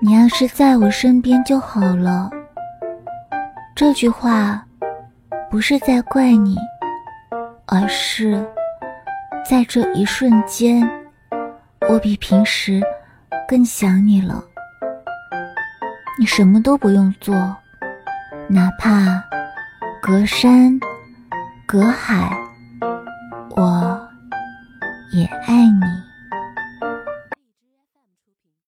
你要是在我身边就好了。这句话不是在怪你而是在这一瞬间我比平时更想你了。你什么都不用做哪怕隔山隔海我也爱你。P.